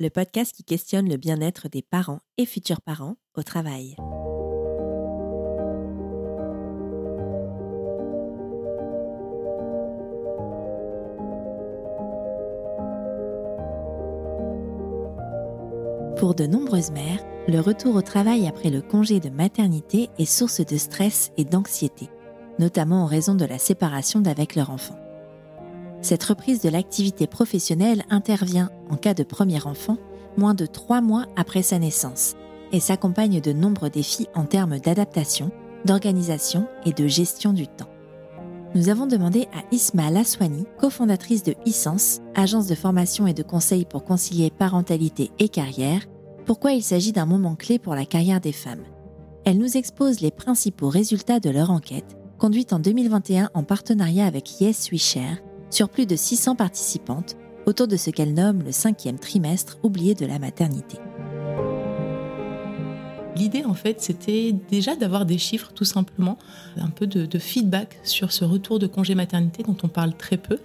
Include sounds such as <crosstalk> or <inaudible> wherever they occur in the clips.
le podcast qui questionne le bien-être des parents et futurs parents au travail. Pour de nombreuses mères, le retour au travail après le congé de maternité est source de stress et d'anxiété, notamment en raison de la séparation d'avec leur enfant. Cette reprise de l'activité professionnelle intervient, en cas de premier enfant, moins de trois mois après sa naissance et s'accompagne de nombreux défis en termes d'adaptation, d'organisation et de gestion du temps. Nous avons demandé à Isma Laswani, cofondatrice de e agence de formation et de conseil pour concilier parentalité et carrière, pourquoi il s'agit d'un moment clé pour la carrière des femmes. Elle nous expose les principaux résultats de leur enquête, conduite en 2021 en partenariat avec Yes We Share, sur plus de 600 participantes autour de ce qu'elle nomme le cinquième trimestre oublié de la maternité. L'idée, en fait, c'était déjà d'avoir des chiffres, tout simplement, un peu de, feedback sur ce retour de congé maternité dont on parle très peu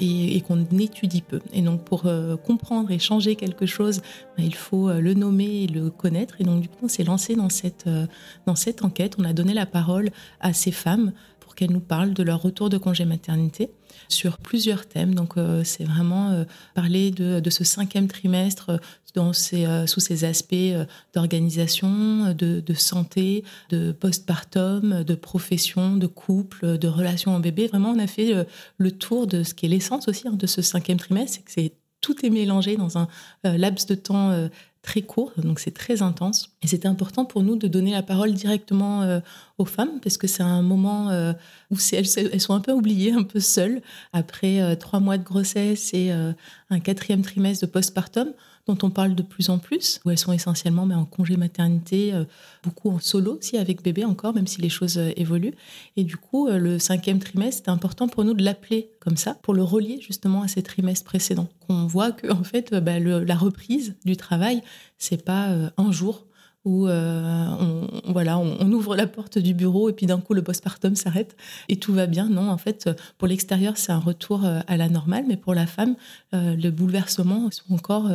et, qu'on étudie peu. Et donc, pour euh, comprendre et changer quelque chose, ben, il faut euh, le nommer et le connaître. Et donc, du coup, on s'est lancé euh, dans cette enquête. On a donné la parole à ces femmes pour qu'elles nous parlent de leur retour de congé maternité sur plusieurs thèmes. Donc, c'est vraiment parler de, ce cinquième trimestre dans sous ces aspects d'organisation, de, santé, de postpartum, de profession, de couple, de relations en bébé. Vraiment, on a fait le tour de ce qui est l'essence aussi hein, de ce cinquième trimestre, c'est que tout est mélangé dans un laps de temps très court, donc c'est très intense. Et c'était important pour nous de donner la parole directement euh, aux femmes, parce que c'est un moment euh, où elles, sont un peu oubliées, un peu seules, après euh, trois mois de grossesse et un quatrième trimestre de postpartum dont on parle de plus en plus, où elles sont essentiellement mais en congé maternité, euh, beaucoup en solo aussi avec bébé encore, même si les choses euh, évoluent. Et du coup, euh, le cinquième trimestre, c'est important pour nous de l'appeler comme ça, pour le relier justement à ces trimestres précédents. Qu'on voit que en fait, bah, la reprise du travail, c'est pas un jour où euh, on, voilà, on, ouvre la porte du bureau et puis d'un coup le postpartum s'arrête et tout va bien. Non, en fait, pour l'extérieur, c'est un retour euh, à la normale, mais pour la femme, euh, le bouleversement sont encore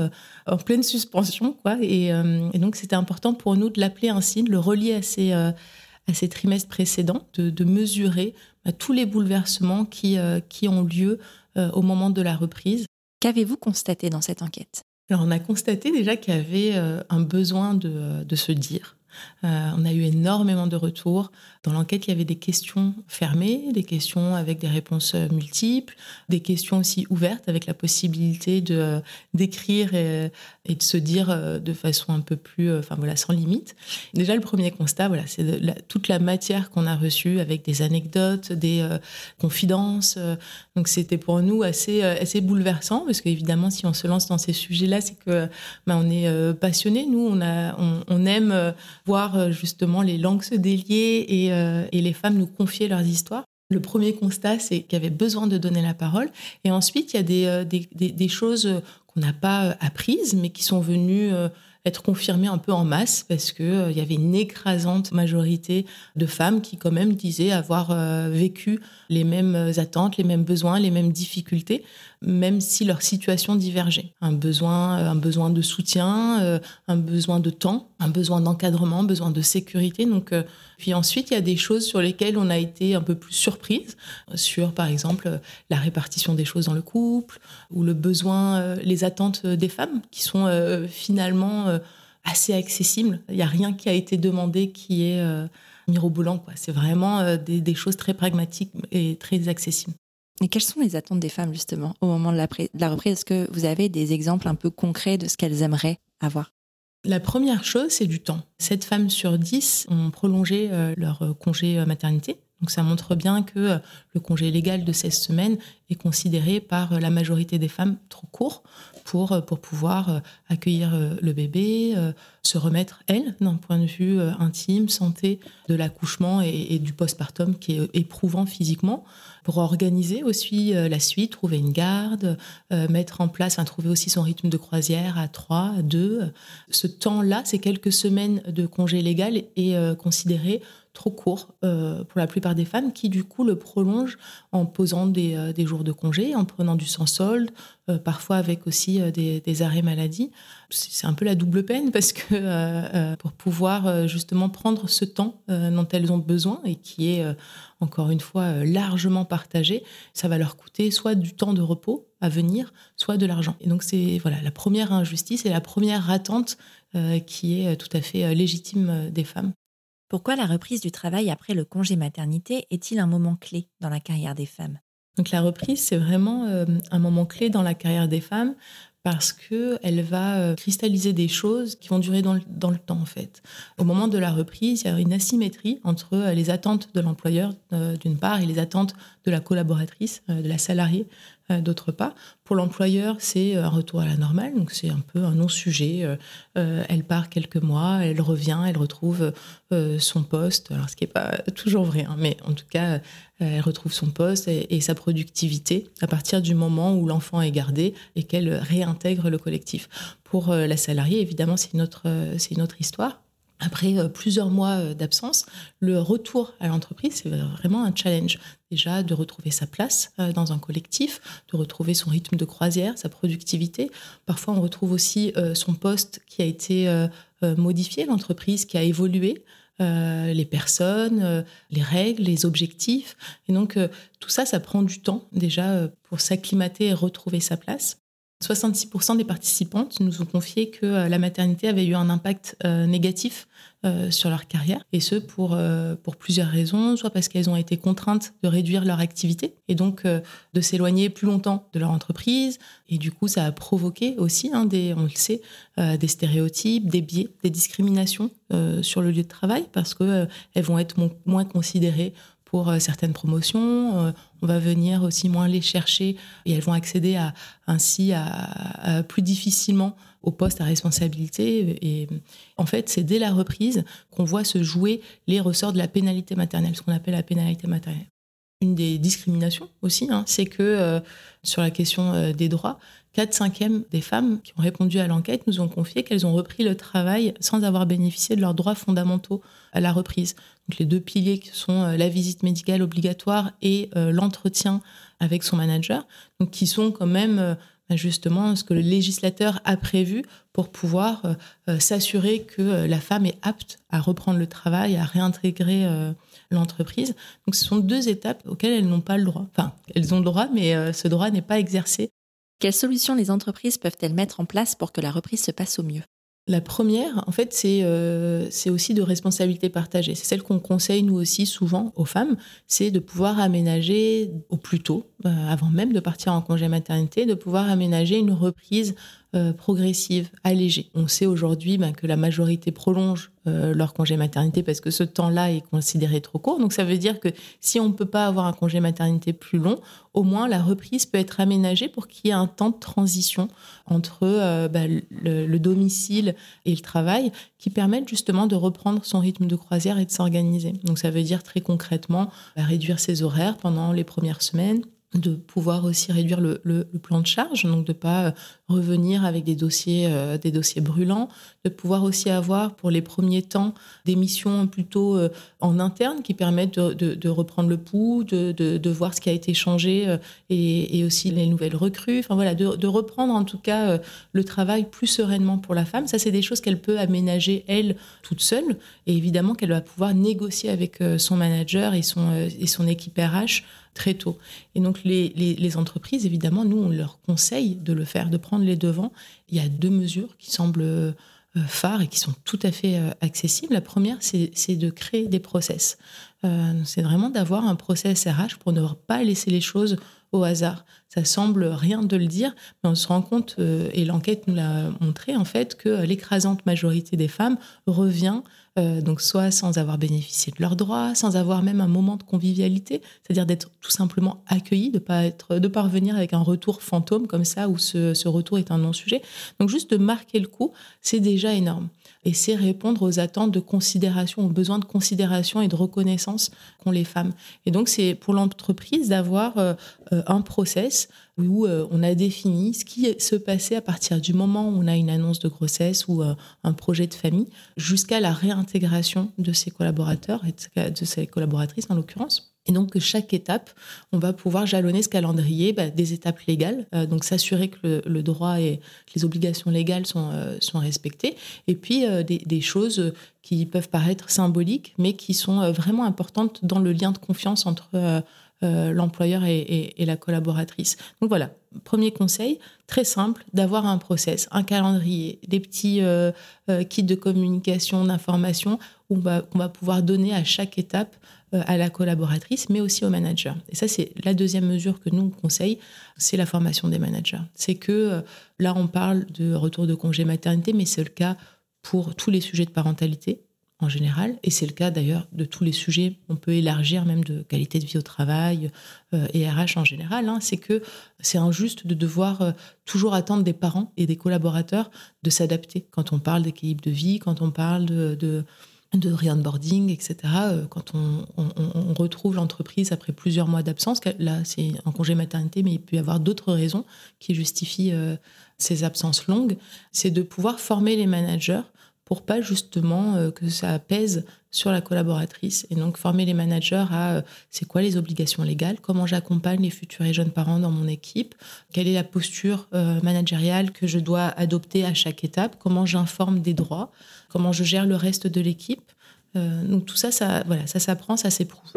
en pleine suspension, quoi. Et, donc, c'était important pour nous de l'appeler ainsi, de le relier à ces, trimestres précédents, de, mesurer bah, tous les bouleversements qui ont lieu au moment de la reprise. Qu'avez-vous constaté dans cette enquête? Alors, on a constaté déjà qu'il y avait euh, un besoin de, de se dire. Euh, on a eu énormément de retours. Dans l'enquête, il y avait des questions fermées, des questions avec des réponses euh, multiples, des questions aussi ouvertes avec la possibilité de d'écrire et, et, de se dire de façon un peu plus, enfin voilà, sans limite. Déjà, le premier constat, voilà, c'est toute la matière qu'on a reçue avec des anecdotes, des confidences. donc, c'était pour nous assez assez bouleversant parce qu'évidemment, si on se lance dans ces sujets-là, c'est que ben, on est passionné. Nous, on a, on aime voir euh, justement les langues se délier euh, et, les femmes nous confier leurs histoires. Le premier constat, c'est qu'il y avait besoin de donner la parole. Et ensuite, il y a des, euh, choses qu'on n'a pas apprises, mais qui sont venues être confirmées un peu en masse parce que il y avait une écrasante majorité de femmes qui quand même disaient avoir vécu les mêmes attentes, les mêmes besoins, les mêmes difficultés même si leur situation divergeait. Un besoin, euh, un besoin de soutien, euh, un besoin de temps, un besoin d'encadrement, un besoin de sécurité. Donc, euh, puis ensuite, il y a des choses sur lesquelles on a été un peu plus surprise, sur par exemple la répartition des choses dans le couple, ou le besoin, les attentes des femmes, qui sont finalement assez accessibles. Il n'y a rien qui a été demandé qui est mirobolant. C'est vraiment des choses très pragmatiques et très accessibles. Et quelles sont les attentes des femmes justement au moment de la, la reprise? Est-ce que vous avez des exemples un peu concrets de ce qu'elles aimeraient avoir? La première chose, c'est du temps. 7 femmes sur 10 ont prolongé euh, leur euh, congé euh, maternité. Donc ça montre bien que le congé légal de 16 semaines est considéré par la majorité des femmes trop court pour, pour pouvoir accueillir le bébé, se remettre, elle, d'un point de vue intime, santé de l'accouchement et, et, du postpartum qui est éprouvant physiquement pour organiser aussi euh, la suite, trouver une garde, euh, mettre en place, trouver aussi son rythme de croisière à 3, à 2. Ce temps-là, ces quelques semaines de congé légal est euh, considéré trop court pour la plupart des femmes qui du coup le prolongent en posant des, des jours de congé, en prenant du sans solde, parfois avec aussi des, arrêts maladie. C'est un peu la double peine parce que pour pouvoir justement prendre ce temps dont elles ont besoin et qui est encore une fois largement partagé, ça va leur coûter soit du temps de repos à venir, soit de l'argent. Et donc c'est voilà la première injustice et la première attente euh, qui est tout à fait euh, légitime euh, des femmes. Pourquoi la reprise du travail après le congé maternité est-il un moment clé dans la carrière des femmes? Donc la reprise, c'est vraiment un moment clé dans la carrière des femmes parce qu'elle va cristalliser des choses qui vont durer dans le, dans le, temps en fait. Au moment de la reprise, il y a une asymétrie entre les attentes de l'employeur d'une part et les attentes de la collaboratrice, de la salariée euh, d'autre part. Pour l'employeur, c'est un retour à la normale, donc c'est un peu un non-sujet. Euh, euh, elle part quelques mois, elle revient, elle retrouve son poste, alors ce qui n'est pas <laughs> toujours vrai, hein, mais en tout cas, elle retrouve son poste et, sa productivité à partir du moment où l'enfant est gardé et qu'elle réintègre le collectif. Pour la salariée, évidemment, c'est une, c'est une autre histoire après euh, plusieurs mois euh, d'absence, le retour à l'entreprise, c'est vraiment un challenge. Déjà, de retrouver sa place euh, dans un collectif, de retrouver son rythme de croisière, sa productivité. Parfois, on retrouve aussi son poste qui a été modifié, l'entreprise qui a évolué. les personnes, les règles, les objectifs. Et donc, tout ça, ça prend du temps déjà pour s'acclimater et retrouver sa place. 66% des participantes nous ont confié que euh, la maternité avait eu un impact euh, négatif euh, sur leur carrière, et ce pour, plusieurs raisons, soit parce qu'elles ont été contraintes de réduire leur activité et donc de s'éloigner plus longtemps de leur entreprise, et du coup ça a provoqué aussi, hein, des, on le sait, des stéréotypes, des biais, des discriminations sur le lieu de travail, parce qu'elles vont être moins considérées pour euh, certaines promotions. Euh, on va venir aussi moins les chercher et elles vont accéder à, ainsi à, plus difficilement au poste à responsabilité. Et en fait, c'est dès la reprise qu'on voit se jouer les ressorts de la pénalité maternelle, ce qu'on appelle la pénalité maternelle. Une des discriminations aussi, hein, c'est que euh, sur la question des droits, 4 cinquièmes des femmes qui ont répondu à l'enquête nous ont confié qu'elles ont repris le travail sans avoir bénéficié de leurs droits fondamentaux à la reprise. Donc les deux piliers qui sont euh, la visite médicale obligatoire et euh, l'entretien avec son manager, donc qui sont quand même euh, bah, justement ce que le législateur a prévu pour pouvoir s'assurer que la femme est apte à reprendre le travail, à réintégrer l'entreprise. Donc ce sont deux étapes auxquelles elles n'ont pas le droit. Enfin, elles ont le droit, mais ce droit n'est pas exercé quelles solutions les entreprises peuvent-elles mettre en place pour que la reprise se passe au mieux? La première, en fait, euh, c'est aussi de responsabilité partagée. C'est celle qu'on conseille, nous aussi, souvent aux femmes, c'est de pouvoir aménager au plus tôt, euh, avant même de partir en congé maternité, de pouvoir aménager une reprise euh, progressive, allégée. On sait aujourd'hui ben, que la majorité prolonge euh, leur congé maternité parce que ce temps-là est considéré trop court. Donc ça veut dire que si on ne peut pas avoir un congé maternité plus long, au moins la reprise peut être aménagée pour qu'il y ait un temps de transition entre euh, ben, le, domicile et le travail qui permette justement de reprendre son rythme de croisière et de s'organiser. Donc ça veut dire très concrètement ben, réduire ses horaires pendant les premières semaines, de pouvoir aussi réduire le, plan de charge, donc de pas euh, revenir avec des dossiers, euh, des dossiers brûlants, de pouvoir aussi avoir pour les premiers temps des missions plutôt euh, en interne qui permettent de, reprendre le pouls, de, voir ce qui a été changé et, aussi les nouvelles recrues, enfin voilà, de, reprendre en tout cas le travail plus sereinement pour la femme. Ça, c'est des choses qu'elle peut aménager elle toute seule et évidemment qu'elle va pouvoir négocier avec son manager et son, et son équipe RH très tôt. Et donc les, entreprises, évidemment, nous, on leur conseille de le faire, de prendre les devants. Il y a deux mesures qui semblent euh, phares et qui sont tout à fait euh, accessibles. La première, c'est de créer des process. Euh, c'est vraiment d'avoir un process RH pour ne pas laisser les choses au hasard. Ça semble rien de le dire, mais on se rend compte, et l'enquête nous l'a montré en fait, que l'écrasante majorité des femmes revient euh, donc soit sans avoir bénéficié de leurs droits, sans avoir même un moment de convivialité, c'est-à-dire d'être tout simplement accueilli, de pas être, de pas revenir avec un retour fantôme comme ça où ce, ce retour est un non-sujet. Donc juste de marquer le coup, c'est déjà énorme. Et c'est répondre aux attentes de considération, aux besoins de considération et de reconnaissance qu'ont les femmes. Et donc c'est pour l'entreprise d'avoir euh, un process où on a défini ce qui se passait à partir du moment où on a une annonce de grossesse ou un projet de famille jusqu'à la réintégration de ses collaborateurs et de ses collaboratrices en l'occurrence. Et donc, chaque étape, on va pouvoir jalonner ce calendrier bah, des étapes légales, euh, donc s'assurer que le, droit et les obligations légales sont, euh, respectées, et puis euh, des, choses qui peuvent paraître symboliques, mais qui sont vraiment importantes dans le lien de confiance entre l'employeur et, la collaboratrice. Donc voilà, premier conseil, très simple, d'avoir un process, un calendrier, des petits kits de communication, d'information, qu'on va, va pouvoir donner à chaque étape euh, à la collaboratrice, mais aussi au manager. Et ça, c'est la deuxième mesure que nous on conseille, c'est la formation des managers. C'est que euh, là, on parle de retour de congé maternité, mais c'est le cas pour tous les sujets de parentalité en général, et c'est le cas d'ailleurs de tous les sujets, on peut élargir même de qualité de vie au travail euh, et RH en général, hein. c'est que c'est injuste de devoir toujours attendre des parents et des collaborateurs de s'adapter quand on parle d'équilibre de vie, quand on parle de re-onboarding, etc. Euh, quand on, retrouve l'entreprise après plusieurs mois d'absence, là c'est un congé maternité, mais il peut y avoir d'autres raisons qui justifient euh, ces absences longues, c'est de pouvoir former les managers pour pas justement euh, que ça pèse sur la collaboratrice. Et donc former les managers à c'est quoi les obligations légales, comment j'accompagne les futurs et jeunes parents dans mon équipe, quelle est la posture managériale que je dois adopter à chaque étape, comment j'informe des droits comment je gère le reste de l'équipe. Euh, donc tout ça, ça s'apprend, ça s'éprouve.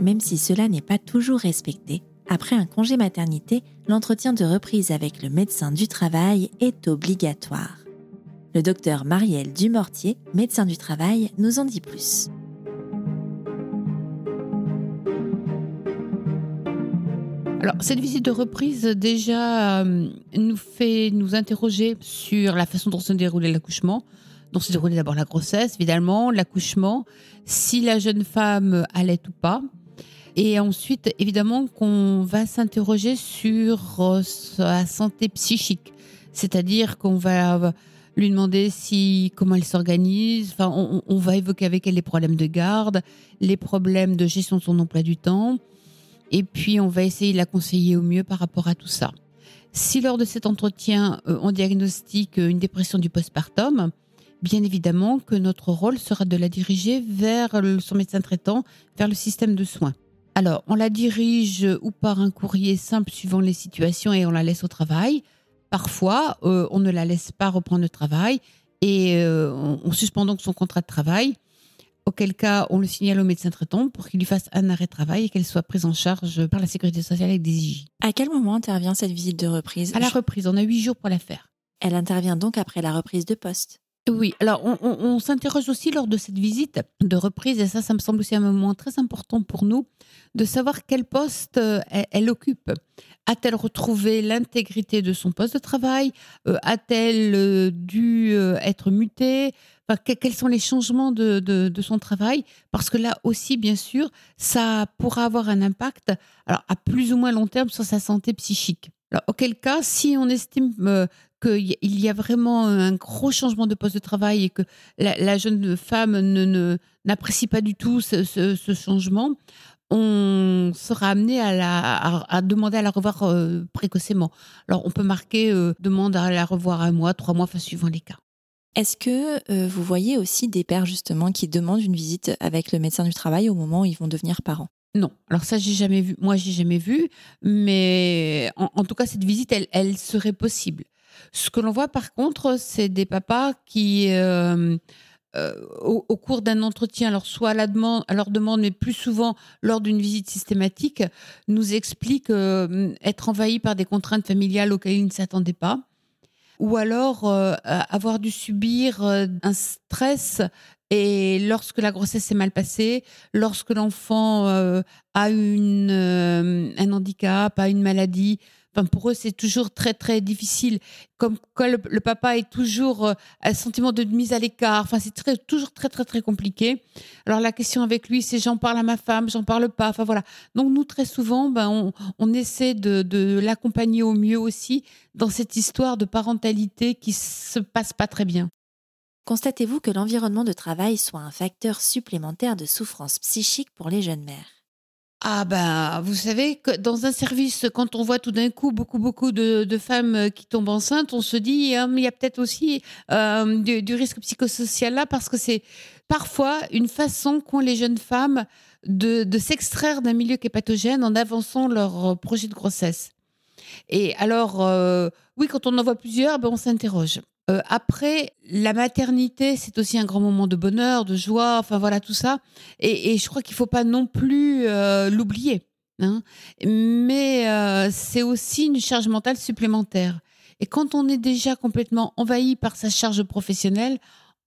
Même si cela n'est pas toujours respecté, après un congé maternité, l'entretien de reprise avec le médecin du travail est obligatoire. Le docteur Marielle Dumortier, médecin du travail, nous en dit plus. Alors, cette visite de reprise, déjà, euh, nous fait nous interroger sur la façon dont se déroulait l'accouchement, dont se déroulait d'abord la grossesse, évidemment, l'accouchement, si la jeune femme allait ou pas. Et ensuite, évidemment, qu'on va s'interroger sur euh, sa santé psychique. C'est-à-dire qu'on va lui demander si comment elle s'organise. Enfin, on, on, va évoquer avec elle les problèmes de garde, les problèmes de gestion de son emploi du temps, et puis on va essayer de la conseiller au mieux par rapport à tout ça. Si lors de cet entretien, euh, on diagnostique une dépression du postpartum, bien évidemment que notre rôle sera de la diriger vers son médecin traitant, vers le système de soins. Alors, on la dirige ou par un courrier simple suivant les situations et on la laisse au travail. Parfois, euh, on ne la laisse pas reprendre le travail et euh, on suspend donc son contrat de travail auquel cas on le signale au médecin traitant pour qu'il lui fasse un arrêt de travail et qu'elle soit prise en charge par la sécurité sociale avec des IJ. À quel moment intervient cette visite de reprise? À la reprise, on a huit jours pour la faire. Elle intervient donc après la reprise de poste. Oui, alors on, s'interroge aussi lors de cette visite de reprise, et ça, ça me semble aussi un moment très important pour nous, de savoir quel poste euh, elle, occupe. A-t-elle retrouvé l'intégrité de son poste de travail euh, A-t-elle euh, dû être mutée Quels sont les changements de, de, son travail? Parce que là aussi, bien sûr, ça pourra avoir un impact alors, à plus ou moins long terme sur sa santé psychique. Alors, auquel cas, si on estime qu'il y a vraiment un gros changement de poste de travail et que la, jeune femme ne, n'apprécie pas du tout ce, changement, on sera amené à, la, à, demander à la revoir euh, précocement. Alors, on peut marquer euh, demande à la revoir un mois, trois mois, enfin, suivant les cas. Est-ce que euh, vous voyez aussi des pères justement qui demandent une visite avec le médecin du travail au moment où ils vont devenir parents? Non, alors ça j'ai jamais vu. Moi j'ai jamais vu, mais en, tout cas cette visite elle, serait possible. Ce que l'on voit par contre, c'est des papas qui, euh, euh, au, cours d'un entretien, alors soit à, la demande, leur demande, mais plus souvent lors d'une visite systématique, nous expliquent euh, être envahis par des contraintes familiales auxquelles ils ne s'attendaient pas ou alors avoir dû subir un stress et lorsque la grossesse s'est mal passée, lorsque l'enfant a une, un handicap, a une maladie, pour eux, c'est toujours très, très difficile. Comme quand le, papa est toujours euh, un sentiment de mise à l'écart. Enfin, c'est très, toujours très, très, très compliqué. Alors, la question avec lui, c'est j'en parle à ma femme, j'en parle pas. Enfin, voilà. Donc, nous, très souvent, ben, on, on essaie de, de l'accompagner au mieux aussi dans cette histoire de parentalité qui se passe pas très bien. Constatez-vous que l'environnement de travail soit un facteur supplémentaire de souffrance psychique pour les jeunes mères? Ah ben, vous savez que dans un service, quand on voit tout d'un coup beaucoup beaucoup de, femmes qui tombent enceintes, on se dit hein, il y a peut-être aussi euh, du, risque psychosocial là parce que c'est parfois une façon qu'ont les jeunes femmes de, s'extraire d'un milieu qui est pathogène en avançant leur projet de grossesse. Et alors, euh, oui, quand on en voit plusieurs, ben, on s'interroge. Euh, après, la maternité, c'est aussi un grand moment de bonheur, de joie, enfin voilà tout ça. Et, je crois qu'il faut pas non plus euh, l'oublier. Hein. Mais euh, c'est aussi une charge mentale supplémentaire. Et quand on est déjà complètement envahi par sa charge professionnelle,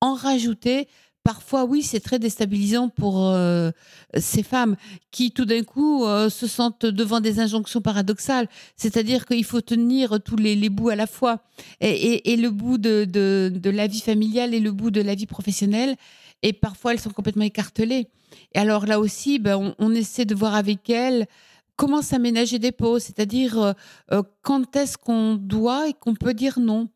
en rajouter, parfois, oui, c'est très déstabilisant pour euh, ces femmes qui, tout d'un coup, euh, se sentent devant des injonctions paradoxales. C'est-à-dire qu'il faut tenir tous les, bouts à la fois, et, le bout de, la vie familiale et le bout de la vie professionnelle. Et parfois, elles sont complètement écartelées. Et alors là aussi, ben, on, essaie de voir avec elles comment s'aménager des pauses, c'est-à-dire euh, quand est-ce qu'on doit et qu'on peut dire non?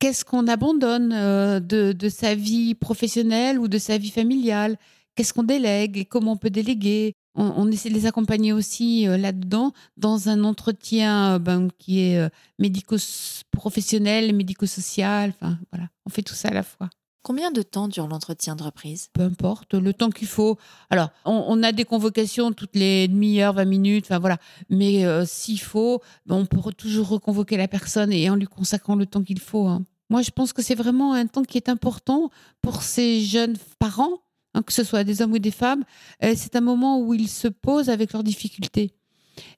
Qu'est-ce qu'on abandonne euh, de, sa vie professionnelle ou de sa vie familiale? Qu'est-ce qu'on délègue et comment on peut déléguer? On, essaie de les accompagner aussi euh, là-dedans dans un entretien euh, ben, qui est médico-professionnel, médico-social. Enfin, voilà, on fait tout ça à la fois. Combien de temps dure l'entretien de reprise? Peu importe, le temps qu'il faut. Alors, on, a des convocations toutes les demi-heures, 20 minutes, enfin voilà. Mais s'il faut, ben, on peut toujours reconvoquer la personne et en lui consacrant le temps qu'il faut. Hein. Moi, je pense que c'est vraiment un temps qui est important pour ces jeunes parents, hein, que ce soit des hommes ou des femmes. Euh, c'est un moment où ils se posent avec leurs difficultés.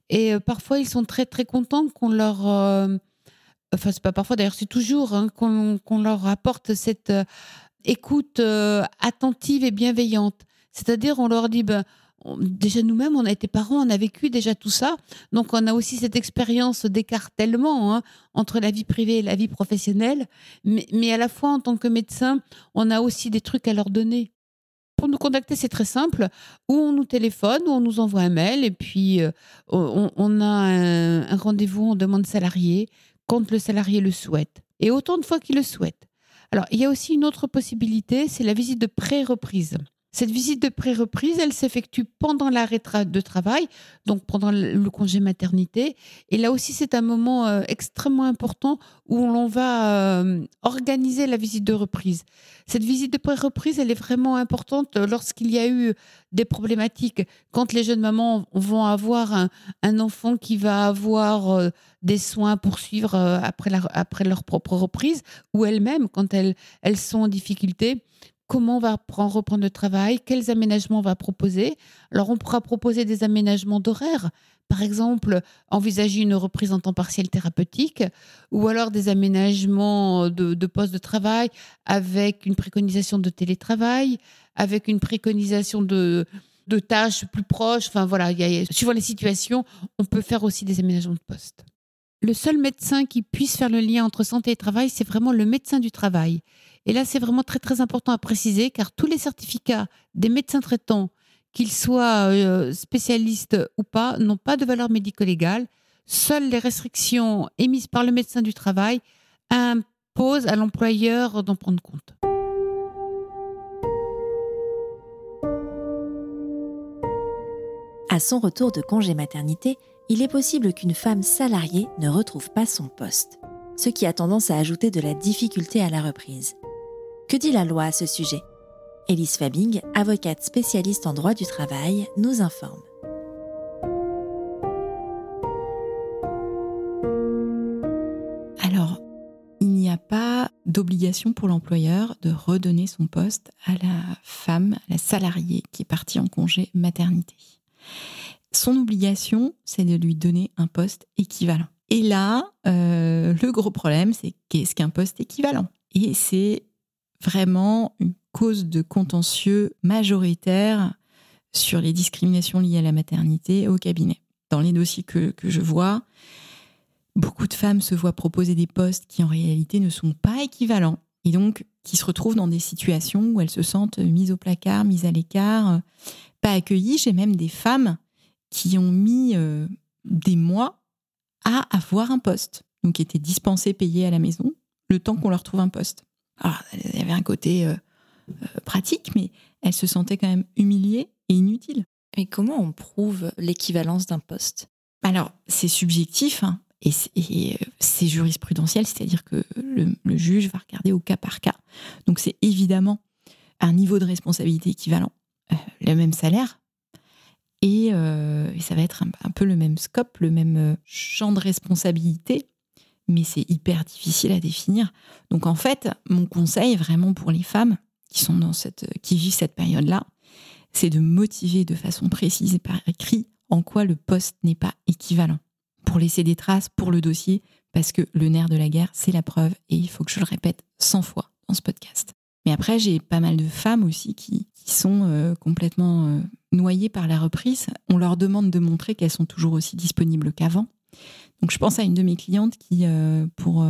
Et euh, parfois, ils sont très, très contents qu'on leur. Euh, enfin, c'est pas parfois, d'ailleurs, c'est toujours hein, qu'on leur apporte cette écoute attentive et bienveillante. C'est-à-dire, on leur dit, ben, déjà nous-mêmes, on a été parents, on a vécu déjà tout ça. Donc, on a aussi cette expérience d'écartèlement hein, entre la vie privée et la vie professionnelle. Mais, à la fois, en tant que médecin, on a aussi des trucs à leur donner. Pour nous contacter, c'est très simple. Ou on nous téléphone, ou on nous envoie un mail, et puis euh, on, a un, rendez-vous, on demande salarié quand le salarié le souhaite. Et autant de fois qu'il le souhaite. Alors, il y a aussi une autre possibilité, c'est la visite de pré-reprise. Cette visite de pré-reprise, elle s'effectue pendant l'arrêt de travail, donc pendant le congé maternité. Et là aussi, c'est un moment euh, extrêmement important où l'on va euh, organiser la visite de reprise. Cette visite de pré-reprise, elle est vraiment importante lorsqu'il y a eu des problématiques. Quand les jeunes mamans vont avoir un, enfant qui va avoir euh, des soins pour suivre après, leur propre reprise, ou elles-mêmes, quand elles sont en difficulté comment on va reprendre le travail, quels aménagements on va proposer. Alors, on pourra proposer des aménagements d'horaire, par exemple, envisager une reprise en partiel thérapeutique, ou alors des aménagements de, de postes de travail avec une préconisation de télétravail, avec une préconisation de, de tâches plus proches. Enfin, voilà, suivant les situations, on peut faire aussi des aménagements de poste. Le seul médecin qui puisse faire le lien entre santé et travail, c'est vraiment le médecin du travail. Et là, c'est vraiment très très important à préciser car tous les certificats des médecins traitants, qu'ils soient euh, spécialistes ou pas, n'ont pas de valeur médico-légale. Seules les restrictions émises par le médecin du travail imposent à l'employeur d'en prendre compte. À son retour de congé maternité, il est possible qu'une femme salariée ne retrouve pas son poste, ce qui a tendance à ajouter de la difficulté à la reprise. Que dit la loi à ce sujet? Élise Fabing, avocate spécialiste en droit du travail, nous informe. Alors, il n'y a pas d'obligation pour l'employeur de redonner son poste à la femme, à la salariée qui est partie en congé maternité. Son obligation, c'est de lui donner un poste équivalent. Et là, euh, le gros problème, c'est qu'est-ce qu'un poste équivalent? Et c'est vraiment une cause de contentieux majoritaire sur les discriminations liées à la maternité au cabinet. Dans les dossiers que, que je vois, beaucoup de femmes se voient proposer des postes qui en réalité ne sont pas équivalents et donc qui se retrouvent dans des situations où elles se sentent mises au placard, mises à l'écart, pas accueillies. J'ai même des femmes qui ont mis euh, des mois à avoir un poste, donc qui étaient dispensées, payées à la maison, le temps qu'on leur trouve un poste. Alors, il y avait un côté euh, euh, pratique, mais elle se sentait quand même humiliée et inutile. Mais comment on prouve l'équivalence d'un poste? Alors, c'est subjectif hein, et c'est jurisprudentiel, c'est-à-dire que le, le, juge va regarder au cas par cas. Donc, c'est évidemment un niveau de responsabilité équivalent, le même salaire, euh, et, ça va être un, peu le même scope, le même euh, champ de responsabilité, mais c'est hyper difficile à définir. Donc en fait, mon conseil vraiment pour les femmes qui sont dans cette, qui vivent cette période-là, c'est de motiver de façon précise et par écrit en quoi le poste n'est pas équivalent, pour laisser des traces pour le dossier, parce que le nerf de la guerre, c'est la preuve, et il faut que je le répète 100 fois dans ce podcast. Mais après, j'ai pas mal de femmes aussi qui, sont euh, complètement euh, noyées par la reprise. On leur demande de montrer qu'elles sont toujours aussi disponibles qu'avant. Donc je pense à une de mes clientes qui, euh, pour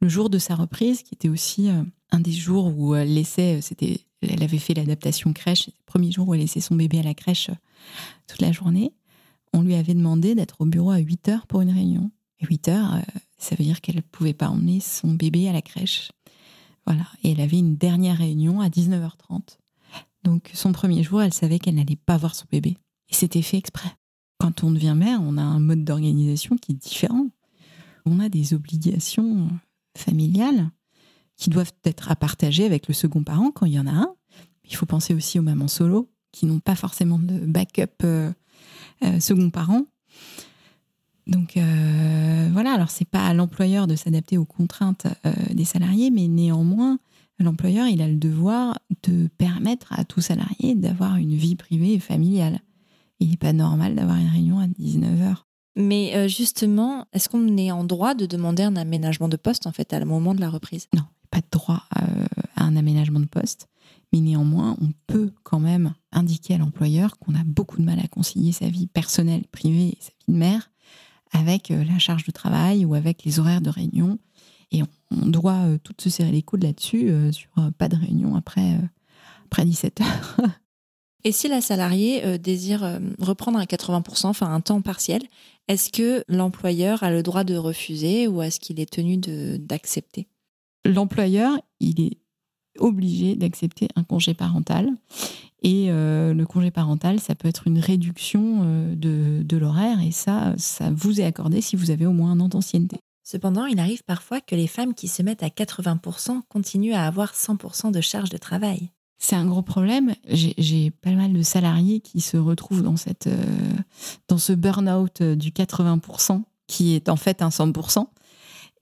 le jour de sa reprise, qui était aussi un des jours où elle laissait, c'était, elle avait fait l'adaptation crèche, le premier jour où elle laissait son bébé à la crèche toute la journée, on lui avait demandé d'être au bureau à 8 heures pour une réunion. Et 8 heures, ça veut dire qu'elle ne pouvait pas emmener son bébé à la crèche. Voilà. Et elle avait une dernière réunion à 19h30. Donc, son premier jour, elle savait qu'elle n'allait pas voir son bébé. Et c'était fait exprès. Quand on devient mère, on a un mode d'organisation qui est différent. On a des obligations familiales qui doivent être à partager avec le second parent quand il y en a un. Il faut penser aussi aux mamans solo qui n'ont pas forcément de backup euh, euh, second parent. Donc euh, voilà, alors c'est pas à l'employeur de s'adapter aux contraintes euh, des salariés, mais néanmoins, l'employeur, il a le devoir de permettre à tout salarié d'avoir une vie privée et familiale. Il n'est pas normal d'avoir une réunion à 19h. Mais euh, justement, est-ce qu'on est en droit de demander un aménagement de poste en fait à le moment de la reprise? Non, pas de droit à un aménagement de poste. Mais néanmoins, on peut quand même indiquer à l'employeur qu'on a beaucoup de mal à concilier sa vie personnelle, privée et sa vie de mère avec euh, la charge de travail ou avec les horaires de réunion. Et on, doit euh, toutes se serrer les coudes là-dessus, euh, sur pas de réunion après, après 17 heures. <laughs> Et si la salariée désire reprendre à 80%, enfin un temps partiel, est-ce que l'employeur a le droit de refuser ou est-ce qu'il est tenu d'accepter? L'employeur, il est obligé d'accepter un congé parental. Et euh, le congé parental, ça peut être une réduction euh, de, de l'horaire et ça, ça vous est accordé si vous avez au moins un an d'ancienneté. Cependant, il arrive parfois que les femmes qui se mettent à 80% continuent à avoir 100% de charge de travail. C'est un gros problème. J'ai pas mal de salariés qui se retrouvent dans, cette, euh, dans ce burn-out du 80%, qui est en fait un 100%.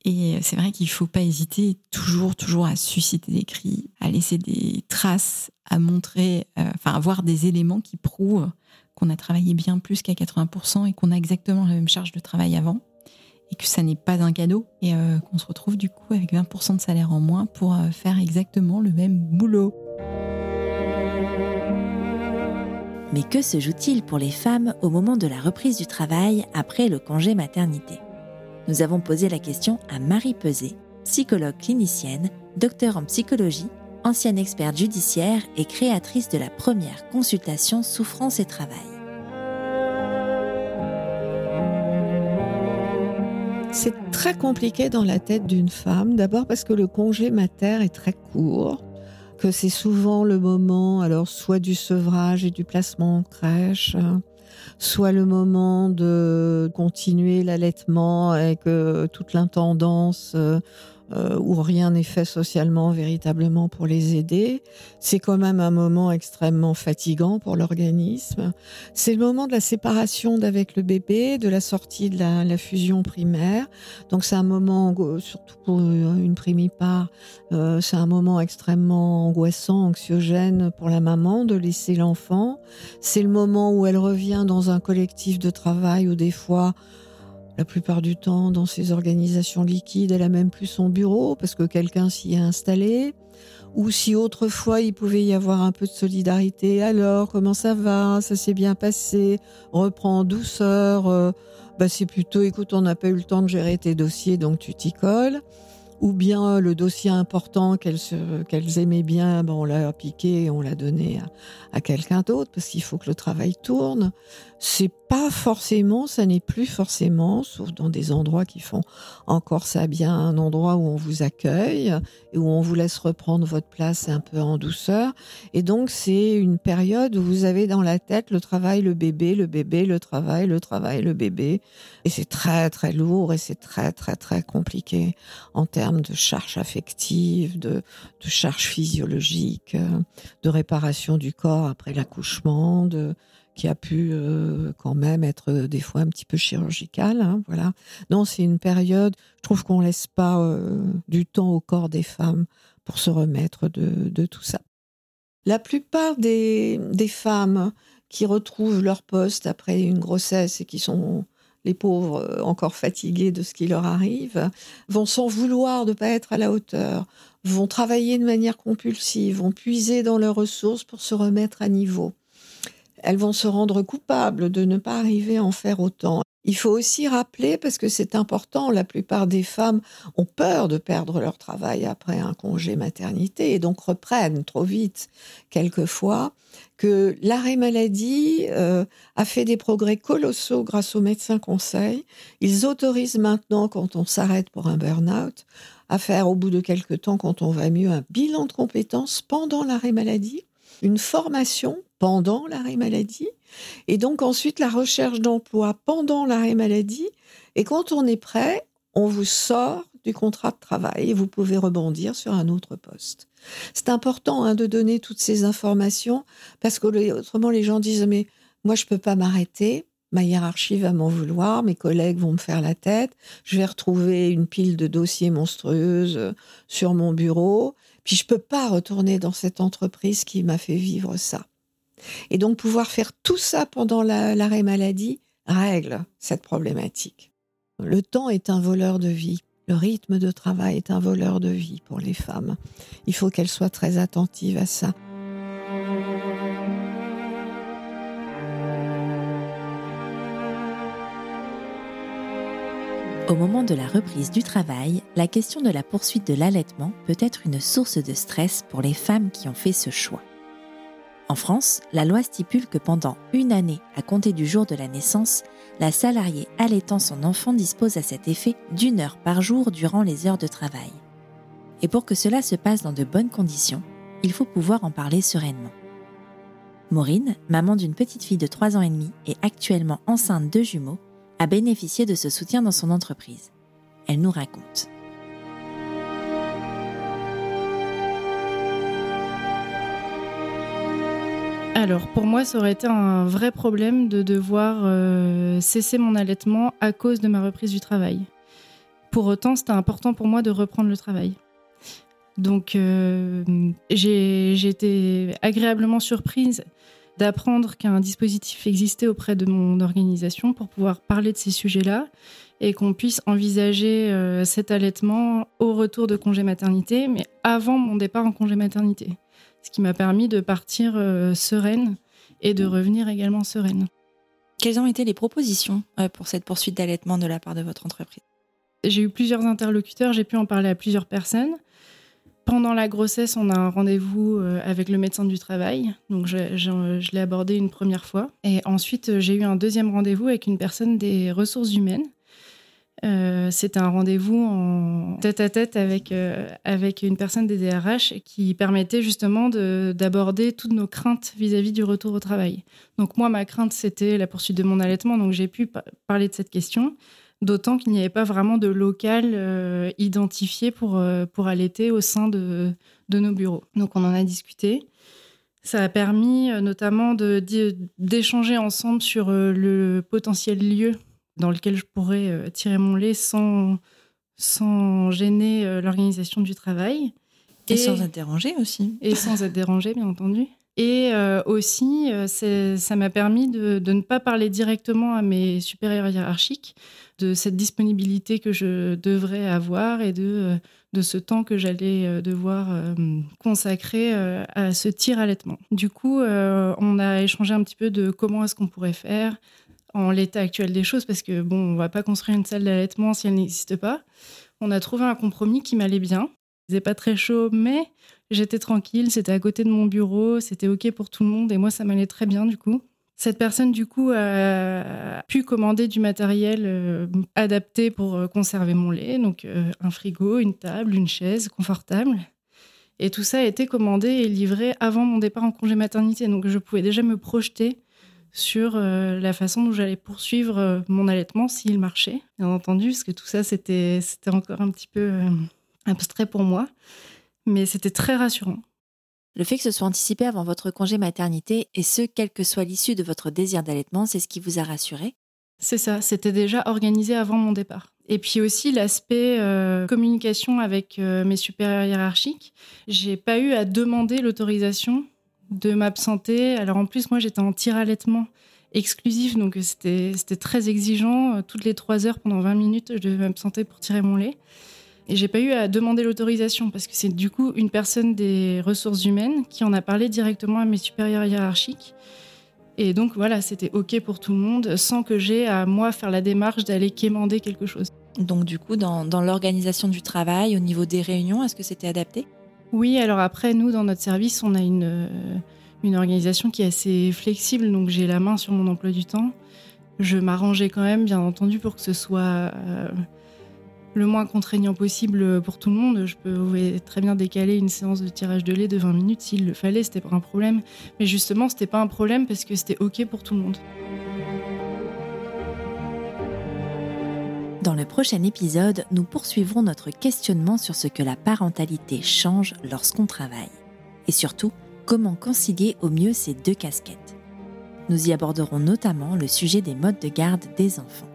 Et c'est vrai qu'il ne faut pas hésiter toujours, toujours à susciter des cris, à laisser des traces, à montrer, euh, enfin, avoir des éléments qui prouvent qu'on a travaillé bien plus qu'à 80% et qu'on a exactement la même charge de travail avant et que ça n'est pas un cadeau et euh, qu'on se retrouve du coup avec 20% de salaire en moins pour euh, faire exactement le même boulot. Mais que se joue-t-il pour les femmes au moment de la reprise du travail après le congé maternité? Nous avons posé la question à Marie Peset, psychologue clinicienne, docteur en psychologie, ancienne experte judiciaire et créatrice de la première consultation Souffrance et Travail. C'est très compliqué dans la tête d'une femme, d'abord parce que le congé mater est très court, que c'est souvent le moment, alors soit du sevrage et du placement en crèche, soit le moment de continuer l'allaitement avec toute l'intendance euh, où rien n'est fait socialement véritablement pour les aider. C'est quand même un moment extrêmement fatigant pour l'organisme. C'est le moment de la séparation d'avec le bébé, de la sortie de la, fusion primaire. Donc c'est un moment, surtout pour une primipare, euh, c'est un moment extrêmement angoissant, anxiogène pour la maman de laisser l'enfant. C'est le moment où elle revient dans un collectif de travail où des fois la plupart du temps, dans ces organisations liquides, elle a même plus son bureau parce que quelqu'un s'y est installé. Ou si autrefois il pouvait y avoir un peu de solidarité, alors comment ça va? Ça s'est bien passé? Reprends en douceur. Euh, bah, c'est plutôt, écoute, on n'a pas eu le temps de gérer tes dossiers, donc tu t'y colles ou bien le dossier important qu'elles aimaient bien, ben on l'a piqué et on l'a donné à, quelqu'un d'autre parce qu'il faut que le travail tourne. C'est pas forcément, ça n'est plus forcément, sauf dans des endroits qui font encore ça bien, un endroit où on vous accueille et où on vous laisse reprendre votre place un peu en douceur. Et donc c'est une période où vous avez dans la tête le travail, le bébé, le bébé, le travail, le travail, le bébé. Et c'est très très lourd et c'est très très très compliqué en termes de charge affective, de, de charge physiologique, de réparation du corps après l'accouchement, de qui a pu euh, quand même être euh, des fois un petit peu chirurgical. Hein, voilà. Non, c'est une période, je trouve qu'on laisse pas euh, du temps au corps des femmes pour se remettre de, tout ça. La plupart des, femmes qui retrouvent leur poste après une grossesse et qui sont les pauvres encore fatiguées de ce qui leur arrive, vont s'en vouloir de ne pas être à la hauteur, vont travailler de manière compulsive, vont puiser dans leurs ressources pour se remettre à niveau elles vont se rendre coupables de ne pas arriver à en faire autant. Il faut aussi rappeler, parce que c'est important, la plupart des femmes ont peur de perdre leur travail après un congé maternité et donc reprennent trop vite quelquefois, que l'arrêt maladie euh, a fait des progrès colossaux grâce aux médecins conseils. Ils autorisent maintenant, quand on s'arrête pour un burn-out, à faire au bout de quelques temps, quand on va mieux, un bilan de compétences pendant l'arrêt maladie, une formation pendant l'arrêt maladie, et donc ensuite la recherche d'emploi pendant l'arrêt maladie. Et quand on est prêt, on vous sort du contrat de travail et vous pouvez rebondir sur un autre poste. C'est important hein, de donner toutes ces informations parce que autrement les gens disent mais moi je peux pas m'arrêter, ma hiérarchie va m'en vouloir, mes collègues vont me faire la tête, je vais retrouver une pile de dossiers monstrueuses euh, sur mon bureau, puis je peux pas retourner dans cette entreprise qui m'a fait vivre ça. Et donc pouvoir faire tout ça pendant l'arrêt maladie règle cette problématique. Le temps est un voleur de vie. Le rythme de travail est un voleur de vie pour les femmes. Il faut qu'elles soient très attentives à ça. Au moment de la reprise du travail, la question de la poursuite de l'allaitement peut être une source de stress pour les femmes qui ont fait ce choix. En France, la loi stipule que pendant une année à compter du jour de la naissance, la salariée allaitant son enfant dispose à cet effet d'une heure par jour durant les heures de travail. Et pour que cela se passe dans de bonnes conditions, il faut pouvoir en parler sereinement. Maureen, maman d'une petite fille de 3 ans et demi et actuellement enceinte de jumeaux, a bénéficié de ce soutien dans son entreprise. Elle nous raconte. Alors pour moi, ça aurait été un vrai problème de devoir euh, cesser mon allaitement à cause de ma reprise du travail. Pour autant, c'était important pour moi de reprendre le travail. Donc euh, j'ai été agréablement surprise d'apprendre qu'un dispositif existait auprès de mon organisation pour pouvoir parler de ces sujets-là et qu'on puisse envisager euh, cet allaitement au retour de congé maternité, mais avant mon départ en congé maternité ce qui m'a permis de partir euh, sereine et de revenir également sereine. Quelles ont été les propositions euh, pour cette poursuite d'allaitement de la part de votre entreprise? J'ai eu plusieurs interlocuteurs, j'ai pu en parler à plusieurs personnes. Pendant la grossesse, on a un rendez-vous euh, avec le médecin du travail, donc je, l'ai abordé une première fois. Et ensuite, j'ai eu un deuxième rendez-vous avec une personne des ressources humaines euh, c'était un rendez-vous en tête à tête avec, euh, avec une personne des DRH qui permettait justement d'aborder toutes nos craintes vis-à-vis du retour au travail. Donc moi, ma crainte, c'était la poursuite de mon allaitement, donc j'ai pu parler de cette question, d'autant qu'il n'y avait pas vraiment de local euh, identifié pour, pour allaiter au sein de, de nos bureaux. Donc on en a discuté. Ça a permis notamment d'échanger ensemble sur le potentiel lieu dans lequel je pourrais euh, tirer mon lait sans, sans gêner euh, l'organisation du travail. Et, sans être dérangé aussi. Et sans être dérangé, bien entendu. Et euh, aussi, ça m'a permis de, ne pas parler directement à mes supérieurs hiérarchiques de cette disponibilité que je devrais avoir et de, de ce temps que j'allais devoir consacrer à ce tir allaitement. Du coup, on a échangé un petit peu de comment est-ce qu'on pourrait faire, en l'état actuel des choses, parce que bon, on va pas construire une salle d'allaitement si elle n'existe pas. On a trouvé un compromis qui m'allait bien. Pas très chaud, mais j'étais tranquille, c'était à côté de mon bureau, c'était ok pour tout le monde et moi ça m'allait très bien du coup. Cette personne, du coup, a pu commander du matériel euh, adapté pour euh, conserver mon lait, donc euh, un frigo, une table, une chaise confortable. Et tout ça a été commandé et livré avant mon départ en congé maternité. Donc je pouvais déjà me projeter sur la façon dont j'allais poursuivre mon allaitement s'il marchait, bien entendu, parce que tout ça, c'était encore un petit peu abstrait pour moi. Mais c'était très rassurant. Le fait que ce soit anticipé avant votre congé maternité, et ce, quelle que soit l'issue de votre désir d'allaitement, c'est ce qui vous a rassuré? C'est ça, c'était déjà organisé avant mon départ. Et puis aussi l'aspect euh, communication avec euh, mes supérieurs hiérarchiques. J'ai pas eu à demander l'autorisation de m'absenter. Alors en plus, moi, j'étais en tir-allaitement exclusif, donc c'était très exigeant. Toutes les trois heures, pendant 20 minutes, je devais m'absenter pour tirer mon lait. Et j'ai pas eu à demander l'autorisation parce que c'est du coup une personne des ressources humaines qui en a parlé directement à mes supérieurs hiérarchiques. Et donc voilà, c'était OK pour tout le monde sans que j'ai à moi faire la démarche d'aller quémander quelque chose. Donc du coup, dans, dans l'organisation du travail, au niveau des réunions, est-ce que c'était adapté? Oui, alors après, nous, dans notre service, on a une, euh, une organisation qui est assez flexible, donc j'ai la main sur mon emploi du temps. Je m'arrangeais quand même, bien entendu, pour que ce soit... Euh, le moins contraignant possible pour tout le monde. Je pouvais très bien décaler une séance de tirage de lait de 20 minutes s'il le fallait, c'était pas un problème. Mais justement, c'était pas un problème parce que c'était OK pour tout le monde. Dans le prochain épisode, nous poursuivrons notre questionnement sur ce que la parentalité change lorsqu'on travaille. Et surtout, comment concilier au mieux ces deux casquettes. Nous y aborderons notamment le sujet des modes de garde des enfants.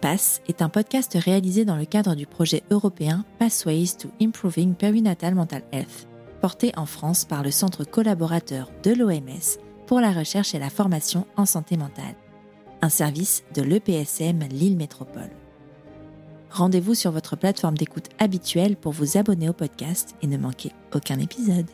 PASS est un podcast réalisé dans le cadre du projet européen Pathways to Improving Perinatal Mental Health, porté en France par le Centre collaborateur de l'OMS pour la recherche et la formation en santé mentale, un service de l'EPSM Lille Métropole. Rendez-vous sur votre plateforme d'écoute habituelle pour vous abonner au podcast et ne manquer aucun épisode.